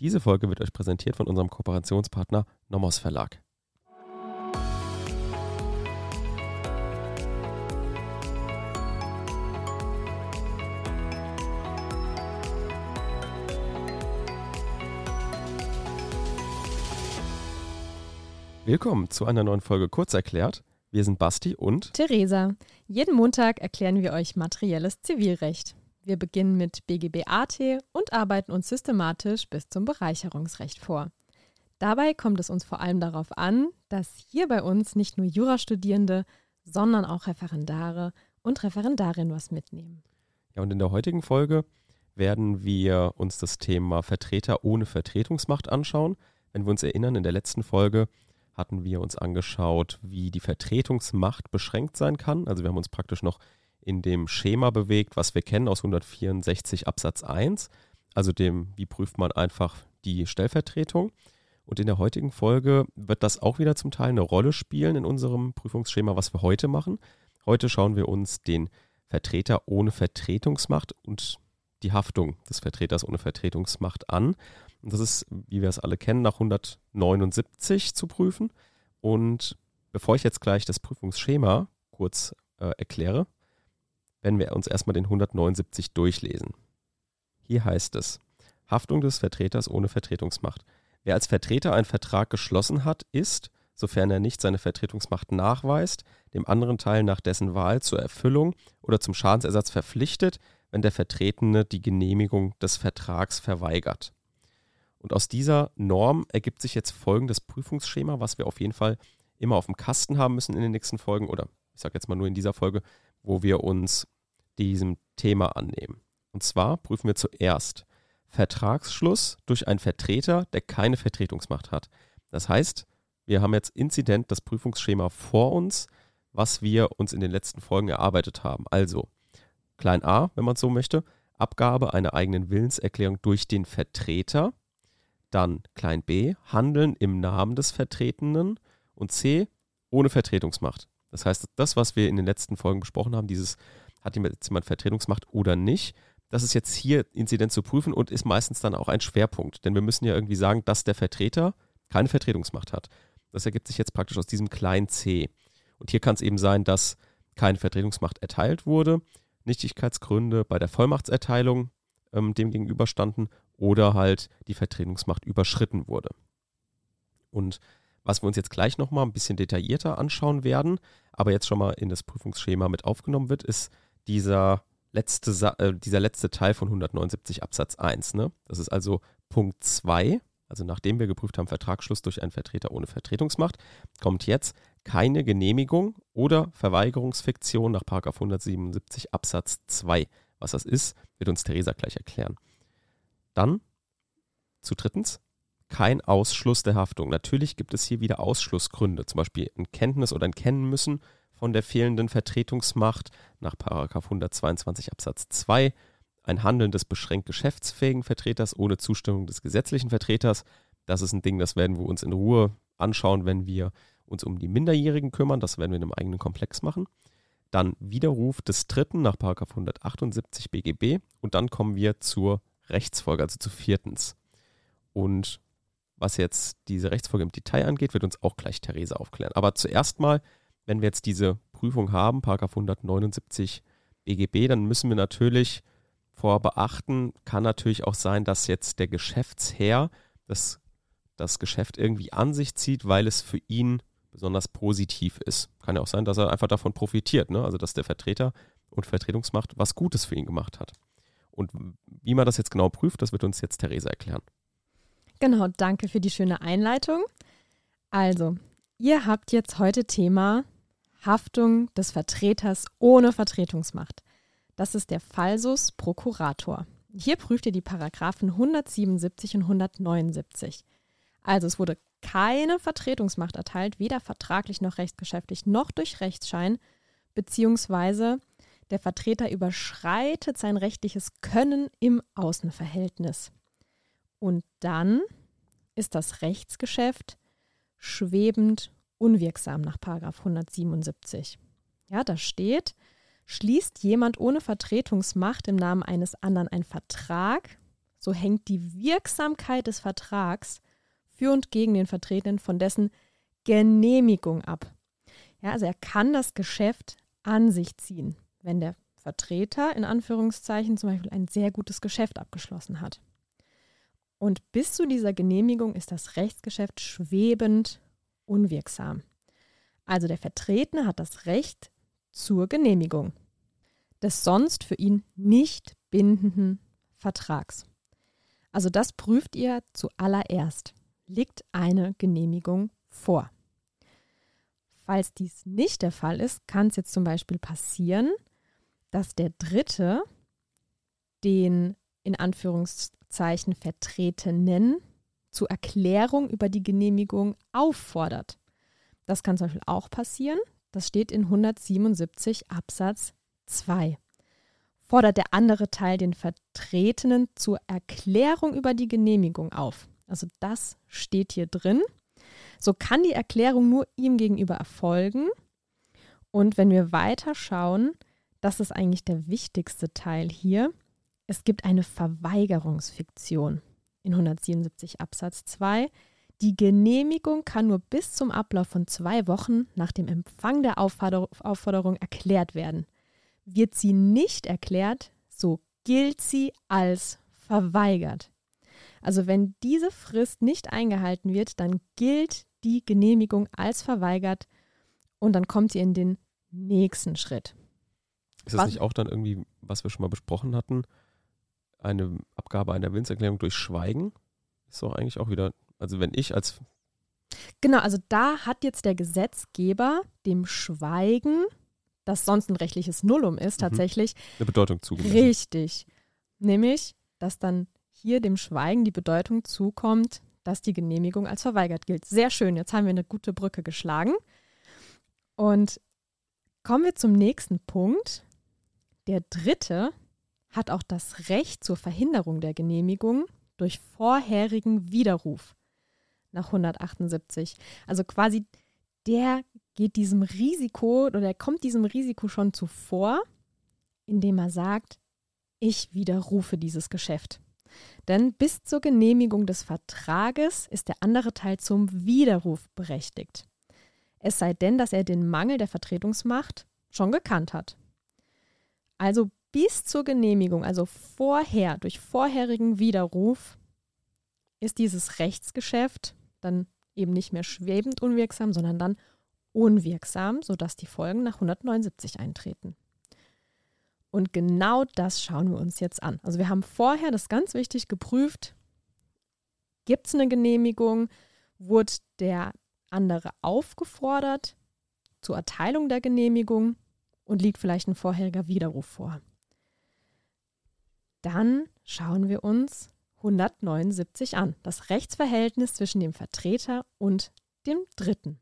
Diese Folge wird euch präsentiert von unserem Kooperationspartner Nomos Verlag. Willkommen zu einer neuen Folge Kurzerklärt. Wir sind Basti und Theresa. Jeden Montag erklären wir euch materielles Zivilrecht. Wir beginnen mit BGB-AT und arbeiten uns systematisch bis zum Bereicherungsrecht vor. Dabei kommt es uns vor allem darauf an, dass hier bei uns nicht nur Jurastudierende, sondern auch Referendare und Referendarinnen was mitnehmen. Ja, und in der heutigen Folge werden wir uns das Thema Vertreter ohne Vertretungsmacht anschauen. Wenn wir uns erinnern, in der letzten Folge hatten wir uns angeschaut, wie die Vertretungsmacht beschränkt sein kann. Also wir haben uns praktisch noch in dem Schema bewegt, was wir kennen aus 164 Absatz 1, also dem, wie prüft man einfach die Stellvertretung. Und in der heutigen Folge wird das auch wieder zum Teil eine Rolle spielen in unserem Prüfungsschema, was wir heute machen. Heute schauen wir uns den Vertreter ohne Vertretungsmacht und die Haftung des Vertreters ohne Vertretungsmacht an. Und das ist, wie wir es alle kennen, nach 179 zu prüfen. Und bevor ich jetzt gleich das Prüfungsschema kurz äh, erkläre, werden wir uns erstmal den 179 durchlesen. Hier heißt es, Haftung des Vertreters ohne Vertretungsmacht. Wer als Vertreter einen Vertrag geschlossen hat, ist, sofern er nicht seine Vertretungsmacht nachweist, dem anderen Teil nach dessen Wahl zur Erfüllung oder zum Schadensersatz verpflichtet, wenn der Vertretene die Genehmigung des Vertrags verweigert. Und aus dieser Norm ergibt sich jetzt folgendes Prüfungsschema, was wir auf jeden Fall immer auf dem Kasten haben müssen in den nächsten Folgen oder ich sage jetzt mal nur in dieser Folge, wo wir uns diesem Thema annehmen. Und zwar prüfen wir zuerst Vertragsschluss durch einen Vertreter, der keine Vertretungsmacht hat. Das heißt, wir haben jetzt Inzident das Prüfungsschema vor uns, was wir uns in den letzten Folgen erarbeitet haben. Also, klein a, wenn man so möchte, Abgabe einer eigenen Willenserklärung durch den Vertreter. Dann klein b, Handeln im Namen des Vertretenen. Und c, ohne Vertretungsmacht. Das heißt, das, was wir in den letzten Folgen besprochen haben, dieses hat jetzt jemand Vertretungsmacht oder nicht, das ist jetzt hier Inzidenz zu prüfen und ist meistens dann auch ein Schwerpunkt. Denn wir müssen ja irgendwie sagen, dass der Vertreter keine Vertretungsmacht hat. Das ergibt sich jetzt praktisch aus diesem kleinen c. Und hier kann es eben sein, dass keine Vertretungsmacht erteilt wurde, Nichtigkeitsgründe bei der Vollmachtserteilung ähm, dem gegenüberstanden oder halt die Vertretungsmacht überschritten wurde. Und was wir uns jetzt gleich nochmal ein bisschen detaillierter anschauen werden, aber jetzt schon mal in das Prüfungsschema mit aufgenommen wird, ist dieser letzte, äh, dieser letzte Teil von 179 Absatz 1. Ne? Das ist also Punkt 2, also nachdem wir geprüft haben, Vertragsschluss durch einen Vertreter ohne Vertretungsmacht, kommt jetzt keine Genehmigung oder Verweigerungsfiktion nach 177 Absatz 2. Was das ist, wird uns Theresa gleich erklären. Dann zu drittens, kein Ausschluss der Haftung. Natürlich gibt es hier wieder Ausschlussgründe, zum Beispiel ein Kenntnis oder ein Kennen müssen von der fehlenden Vertretungsmacht nach 122 Absatz 2, ein Handeln des beschränkt geschäftsfähigen Vertreters ohne Zustimmung des gesetzlichen Vertreters. Das ist ein Ding, das werden wir uns in Ruhe anschauen, wenn wir uns um die Minderjährigen kümmern. Das werden wir in einem eigenen Komplex machen. Dann Widerruf des Dritten nach 178 BGB und dann kommen wir zur Rechtsfolge, also zu viertens. Und was jetzt diese Rechtsfolge im Detail angeht, wird uns auch gleich Theresa aufklären. Aber zuerst mal, wenn wir jetzt diese Prüfung haben, Paragraph 179 BGB, dann müssen wir natürlich vor beachten, kann natürlich auch sein, dass jetzt der Geschäftsherr das, das Geschäft irgendwie an sich zieht, weil es für ihn besonders positiv ist. Kann ja auch sein, dass er einfach davon profitiert, ne? also dass der Vertreter und Vertretungsmacht was Gutes für ihn gemacht hat. Und wie man das jetzt genau prüft, das wird uns jetzt Theresa erklären. Genau, danke für die schöne Einleitung. Also, ihr habt jetzt heute Thema Haftung des Vertreters ohne Vertretungsmacht. Das ist der Falsus Prokurator. Hier prüft ihr die Paragraphen 177 und 179. Also es wurde keine Vertretungsmacht erteilt, weder vertraglich noch rechtsgeschäftlich noch durch Rechtsschein, beziehungsweise der Vertreter überschreitet sein rechtliches Können im Außenverhältnis. Und dann ist das Rechtsgeschäft schwebend unwirksam nach 177. Ja, da steht, schließt jemand ohne Vertretungsmacht im Namen eines anderen einen Vertrag, so hängt die Wirksamkeit des Vertrags für und gegen den Vertretenen von dessen Genehmigung ab. Ja, also er kann das Geschäft an sich ziehen, wenn der Vertreter in Anführungszeichen zum Beispiel ein sehr gutes Geschäft abgeschlossen hat. Und bis zu dieser Genehmigung ist das Rechtsgeschäft schwebend unwirksam. Also der Vertretene hat das Recht zur Genehmigung des sonst für ihn nicht bindenden Vertrags. Also das prüft ihr zuallererst. Liegt eine Genehmigung vor? Falls dies nicht der Fall ist, kann es jetzt zum Beispiel passieren, dass der Dritte den in Anführungszeichen Vertretenen zur Erklärung über die Genehmigung auffordert. Das kann zum Beispiel auch passieren. Das steht in 177 Absatz 2. Fordert der andere Teil den Vertretenen zur Erklärung über die Genehmigung auf. Also das steht hier drin. So kann die Erklärung nur ihm gegenüber erfolgen. Und wenn wir weiter schauen, das ist eigentlich der wichtigste Teil hier. Es gibt eine Verweigerungsfiktion in 177 Absatz 2. Die Genehmigung kann nur bis zum Ablauf von zwei Wochen nach dem Empfang der Aufforderung erklärt werden. Wird sie nicht erklärt, so gilt sie als verweigert. Also wenn diese Frist nicht eingehalten wird, dann gilt die Genehmigung als verweigert und dann kommt sie in den nächsten Schritt. Ist das was? nicht auch dann irgendwie, was wir schon mal besprochen hatten, eine Abgabe einer Willenserklärung durch Schweigen? Ist doch eigentlich auch wieder, also wenn ich als Genau, also da hat jetzt der Gesetzgeber dem Schweigen, das sonst ein rechtliches Nullum ist, mhm. tatsächlich eine Bedeutung zugemessen. Richtig. Nämlich, dass dann hier dem Schweigen die Bedeutung zukommt, dass die Genehmigung als verweigert gilt. Sehr schön, jetzt haben wir eine gute Brücke geschlagen. Und kommen wir zum nächsten Punkt. Der dritte hat auch das Recht zur Verhinderung der Genehmigung durch vorherigen Widerruf nach 178. Also quasi der geht diesem Risiko oder der kommt diesem Risiko schon zuvor, indem er sagt, ich widerrufe dieses Geschäft. Denn bis zur Genehmigung des Vertrages ist der andere Teil zum Widerruf berechtigt. Es sei denn, dass er den Mangel der Vertretungsmacht schon gekannt hat. Also bis zur Genehmigung, also vorher, durch vorherigen Widerruf, ist dieses Rechtsgeschäft dann eben nicht mehr schwebend unwirksam, sondern dann unwirksam, sodass die Folgen nach 179 eintreten. Und genau das schauen wir uns jetzt an. Also wir haben vorher, das ganz wichtig, geprüft, gibt es eine Genehmigung, wurde der andere aufgefordert zur Erteilung der Genehmigung und liegt vielleicht ein vorheriger Widerruf vor. Dann schauen wir uns 179 an, das Rechtsverhältnis zwischen dem Vertreter und dem Dritten.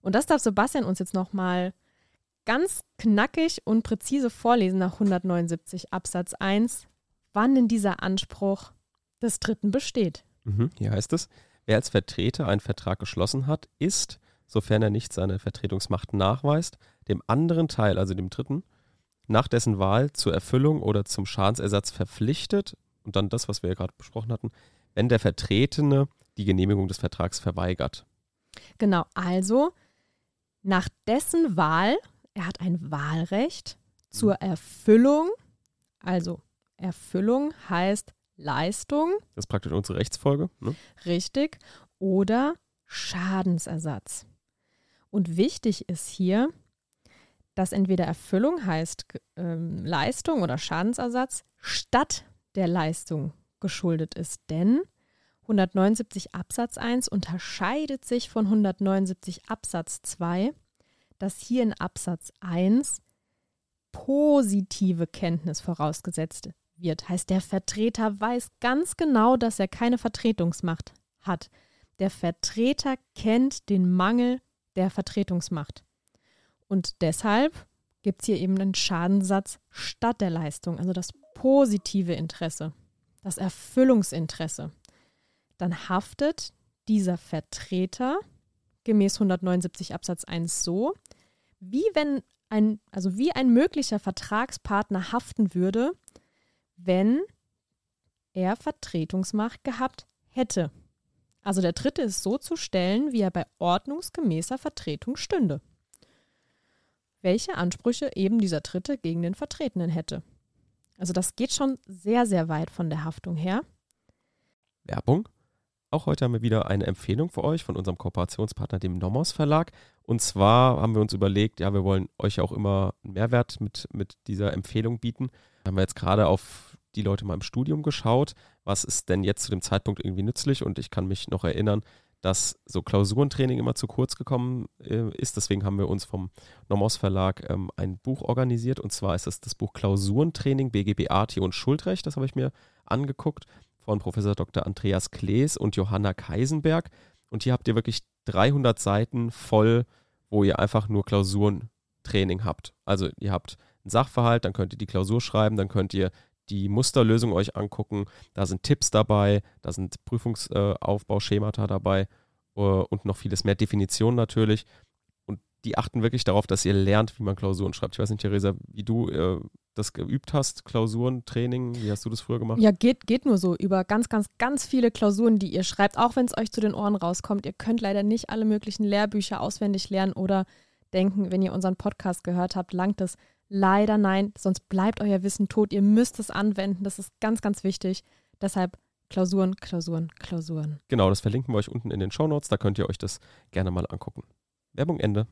Und das darf Sebastian uns jetzt nochmal ganz knackig und präzise vorlesen nach 179 Absatz 1, wann denn dieser Anspruch des Dritten besteht. Mhm, hier heißt es, wer als Vertreter einen Vertrag geschlossen hat, ist, sofern er nicht seine Vertretungsmacht nachweist, dem anderen Teil, also dem Dritten, nach dessen Wahl zur Erfüllung oder zum Schadensersatz verpflichtet und dann das, was wir ja gerade besprochen hatten, wenn der Vertretene die Genehmigung des Vertrags verweigert. Genau, also nach dessen Wahl er hat ein Wahlrecht zur mhm. Erfüllung. Also Erfüllung heißt Leistung. Das ist praktisch unsere Rechtsfolge. Ne? Richtig. Oder Schadensersatz. Und wichtig ist hier, dass entweder Erfüllung heißt ähm, Leistung oder Schadensersatz statt der Leistung geschuldet ist. Denn 179 Absatz 1 unterscheidet sich von 179 Absatz 2 dass hier in Absatz 1 positive Kenntnis vorausgesetzt wird. Heißt, der Vertreter weiß ganz genau, dass er keine Vertretungsmacht hat. Der Vertreter kennt den Mangel der Vertretungsmacht. Und deshalb gibt es hier eben einen Schadensatz statt der Leistung, also das positive Interesse, das Erfüllungsinteresse. Dann haftet dieser Vertreter gemäß 179 Absatz 1 so, wie wenn ein, also wie ein möglicher Vertragspartner haften würde, wenn er Vertretungsmacht gehabt hätte. Also der dritte ist so zu stellen, wie er bei ordnungsgemäßer Vertretung stünde. Welche Ansprüche eben dieser dritte gegen den Vertretenen hätte. Also das geht schon sehr, sehr weit von der Haftung her. Werbung. Auch heute haben wir wieder eine Empfehlung für euch von unserem Kooperationspartner, dem Nomos Verlag. Und zwar haben wir uns überlegt, ja, wir wollen euch auch immer einen Mehrwert mit, mit dieser Empfehlung bieten. Da haben wir jetzt gerade auf die Leute mal im Studium geschaut, was ist denn jetzt zu dem Zeitpunkt irgendwie nützlich und ich kann mich noch erinnern, dass so Klausurentraining immer zu kurz gekommen äh, ist. Deswegen haben wir uns vom Nomos Verlag ähm, ein Buch organisiert und zwar ist es das Buch Klausurentraining BGB AT und Schuldrecht. Das habe ich mir angeguckt von Professor Dr. Andreas Klees und Johanna Keisenberg. Und hier habt ihr wirklich 300 Seiten voll, wo ihr einfach nur Klausurentraining habt. Also ihr habt einen Sachverhalt, dann könnt ihr die Klausur schreiben, dann könnt ihr die Musterlösung euch angucken. Da sind Tipps dabei, da sind Prüfungsaufbauschemata dabei äh, und noch vieles mehr Definitionen natürlich. Und die achten wirklich darauf, dass ihr lernt, wie man Klausuren schreibt. Ich weiß nicht, Theresa, wie du äh, das geübt hast, Klausuren, Training, wie hast du das früher gemacht? Ja, geht, geht nur so über ganz, ganz, ganz viele Klausuren, die ihr schreibt, auch wenn es euch zu den Ohren rauskommt. Ihr könnt leider nicht alle möglichen Lehrbücher auswendig lernen oder denken, wenn ihr unseren Podcast gehört habt, langt es. Leider nein, sonst bleibt euer Wissen tot. Ihr müsst es anwenden. Das ist ganz, ganz wichtig. Deshalb Klausuren, Klausuren, Klausuren. Genau, das verlinken wir euch unten in den Show Notes. Da könnt ihr euch das gerne mal angucken. Werbung Ende.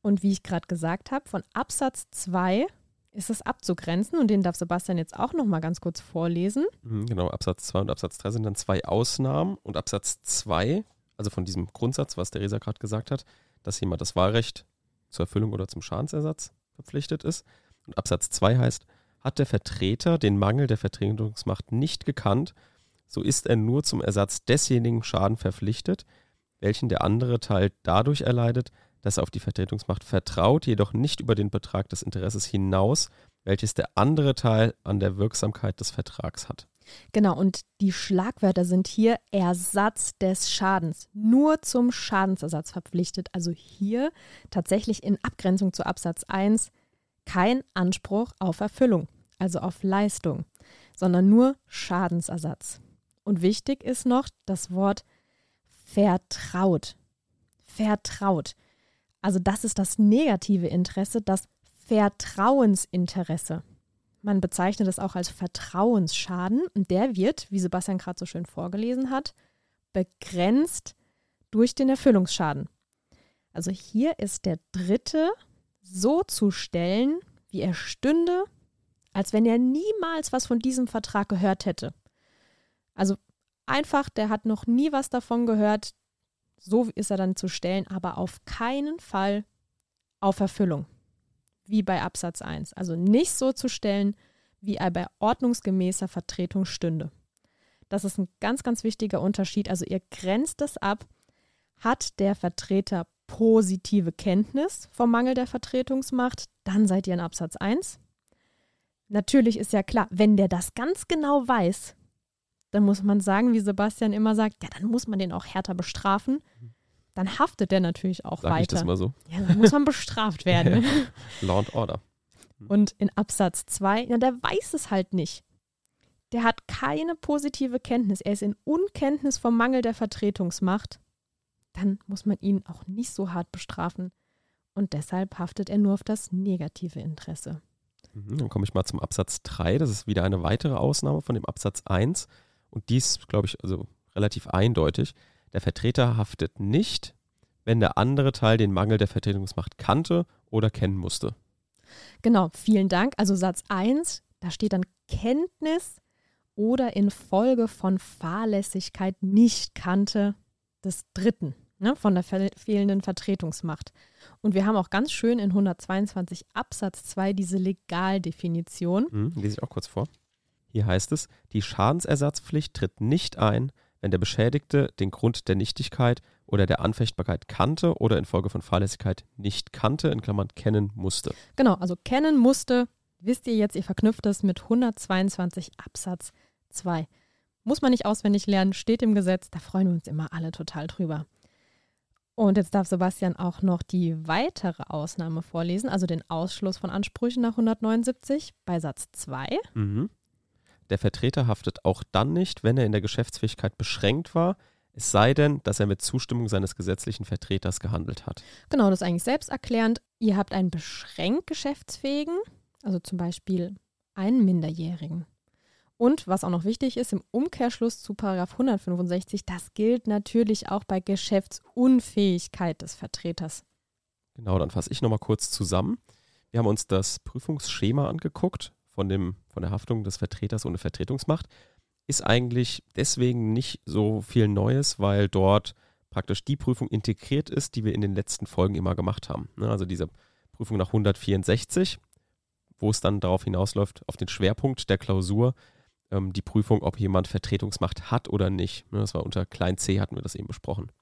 Und wie ich gerade gesagt habe, von Absatz 2 ist es abzugrenzen und den darf Sebastian jetzt auch noch mal ganz kurz vorlesen. Mhm, genau, Absatz 2 und Absatz 3 sind dann zwei Ausnahmen und Absatz 2, also von diesem Grundsatz, was Theresa gerade gesagt hat, dass jemand das Wahlrecht zur Erfüllung oder zum Schadensersatz verpflichtet ist. Und Absatz 2 heißt, hat der Vertreter den Mangel der Vertretungsmacht nicht gekannt, so ist er nur zum Ersatz desjenigen Schaden verpflichtet, welchen der andere Teil dadurch erleidet, dass er auf die Vertretungsmacht vertraut, jedoch nicht über den Betrag des Interesses hinaus, welches der andere Teil an der Wirksamkeit des Vertrags hat. Genau, und die Schlagwörter sind hier Ersatz des Schadens, nur zum Schadensersatz verpflichtet. Also hier tatsächlich in Abgrenzung zu Absatz 1 kein Anspruch auf Erfüllung, also auf Leistung, sondern nur Schadensersatz. Und wichtig ist noch das Wort vertraut. Vertraut. Also das ist das negative Interesse, das Vertrauensinteresse. Man bezeichnet es auch als Vertrauensschaden und der wird, wie Sebastian gerade so schön vorgelesen hat, begrenzt durch den Erfüllungsschaden. Also hier ist der dritte so zu stellen, wie er stünde, als wenn er niemals was von diesem Vertrag gehört hätte. Also einfach, der hat noch nie was davon gehört, so ist er dann zu stellen, aber auf keinen Fall auf Erfüllung wie bei Absatz 1. Also nicht so zu stellen, wie er bei ordnungsgemäßer Vertretung stünde. Das ist ein ganz, ganz wichtiger Unterschied. Also ihr grenzt es ab. Hat der Vertreter positive Kenntnis vom Mangel der Vertretungsmacht, dann seid ihr in Absatz 1. Natürlich ist ja klar, wenn der das ganz genau weiß, dann muss man sagen, wie Sebastian immer sagt, ja, dann muss man den auch härter bestrafen. Mhm dann haftet der natürlich auch Sag weiter. Ich das mal so. Ja, dann muss man bestraft werden. Law and Order. Und in Absatz 2, ja, der weiß es halt nicht. Der hat keine positive Kenntnis. Er ist in Unkenntnis vom Mangel der Vertretungsmacht. Dann muss man ihn auch nicht so hart bestrafen. Und deshalb haftet er nur auf das negative Interesse. Mhm, dann komme ich mal zum Absatz 3. Das ist wieder eine weitere Ausnahme von dem Absatz 1. Und dies, glaube ich, also relativ eindeutig. Der Vertreter haftet nicht, wenn der andere Teil den Mangel der Vertretungsmacht kannte oder kennen musste. Genau, vielen Dank. Also Satz 1, da steht dann Kenntnis oder infolge von Fahrlässigkeit nicht kannte des Dritten ne, von der fehlenden Vertretungsmacht. Und wir haben auch ganz schön in 122 Absatz 2 diese Legaldefinition. Hm, lese ich auch kurz vor. Hier heißt es, die Schadensersatzpflicht tritt nicht ein, wenn der Beschädigte den Grund der Nichtigkeit oder der Anfechtbarkeit kannte oder infolge von Fahrlässigkeit nicht kannte, in Klammern kennen musste. Genau, also kennen musste, wisst ihr jetzt, ihr verknüpft es mit 122 Absatz 2. Muss man nicht auswendig lernen, steht im Gesetz, da freuen wir uns immer alle total drüber. Und jetzt darf Sebastian auch noch die weitere Ausnahme vorlesen, also den Ausschluss von Ansprüchen nach 179 bei Satz 2. Mhm. Der Vertreter haftet auch dann nicht, wenn er in der Geschäftsfähigkeit beschränkt war, es sei denn, dass er mit Zustimmung seines gesetzlichen Vertreters gehandelt hat. Genau, das ist eigentlich selbsterklärend. Ihr habt einen beschränkt Geschäftsfähigen, also zum Beispiel einen Minderjährigen. Und was auch noch wichtig ist, im Umkehrschluss zu 165, das gilt natürlich auch bei Geschäftsunfähigkeit des Vertreters. Genau, dann fasse ich nochmal kurz zusammen. Wir haben uns das Prüfungsschema angeguckt von, dem, von der Haftung des Vertreters ohne Vertretungsmacht ist eigentlich deswegen nicht so viel Neues, weil dort praktisch die Prüfung integriert ist, die wir in den letzten Folgen immer gemacht haben. Ne, also diese Prüfung nach 164, wo es dann darauf hinausläuft, auf den Schwerpunkt der Klausur, ähm, die Prüfung, ob jemand Vertretungsmacht hat oder nicht. Ne, das war unter klein c, hatten wir das eben besprochen.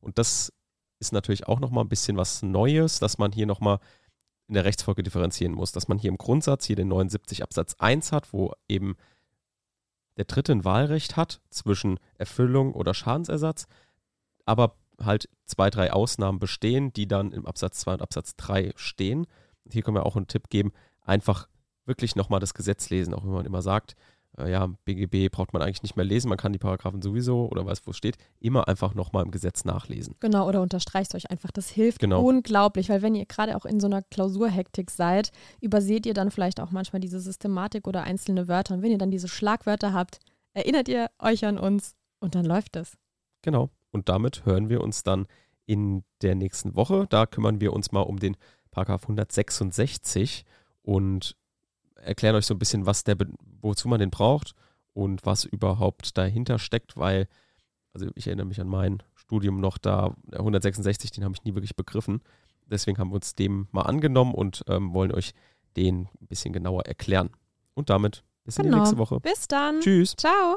Und das ist natürlich auch nochmal ein bisschen was Neues, dass man hier nochmal in der Rechtsfolge differenzieren muss, dass man hier im Grundsatz hier den 79 Absatz 1 hat, wo eben der Dritte ein Wahlrecht hat zwischen Erfüllung oder Schadensersatz, aber halt zwei, drei Ausnahmen bestehen, die dann im Absatz 2 und Absatz 3 stehen. Hier können wir auch einen Tipp geben, einfach wirklich nochmal das Gesetz lesen, auch wenn man immer sagt, ja, BGB braucht man eigentlich nicht mehr lesen, man kann die Paragraphen sowieso oder weiß, wo es steht, immer einfach nochmal im Gesetz nachlesen. Genau, oder unterstreicht euch einfach. Das hilft Genau. unglaublich, weil wenn ihr gerade auch in so einer Klausurhektik seid, überseht ihr dann vielleicht auch manchmal diese Systematik oder einzelne Wörter. Und wenn ihr dann diese Schlagwörter habt, erinnert ihr euch an uns und dann läuft es. Genau. Und damit hören wir uns dann in der nächsten Woche. Da kümmern wir uns mal um den Paragraph 166 und erklären euch so ein bisschen, was der, wozu man den braucht und was überhaupt dahinter steckt, weil, also ich erinnere mich an mein Studium noch da, der 166, den habe ich nie wirklich begriffen. Deswegen haben wir uns dem mal angenommen und ähm, wollen euch den ein bisschen genauer erklären. Und damit bis in die Genau. nächste Woche. Bis dann. Tschüss. Ciao.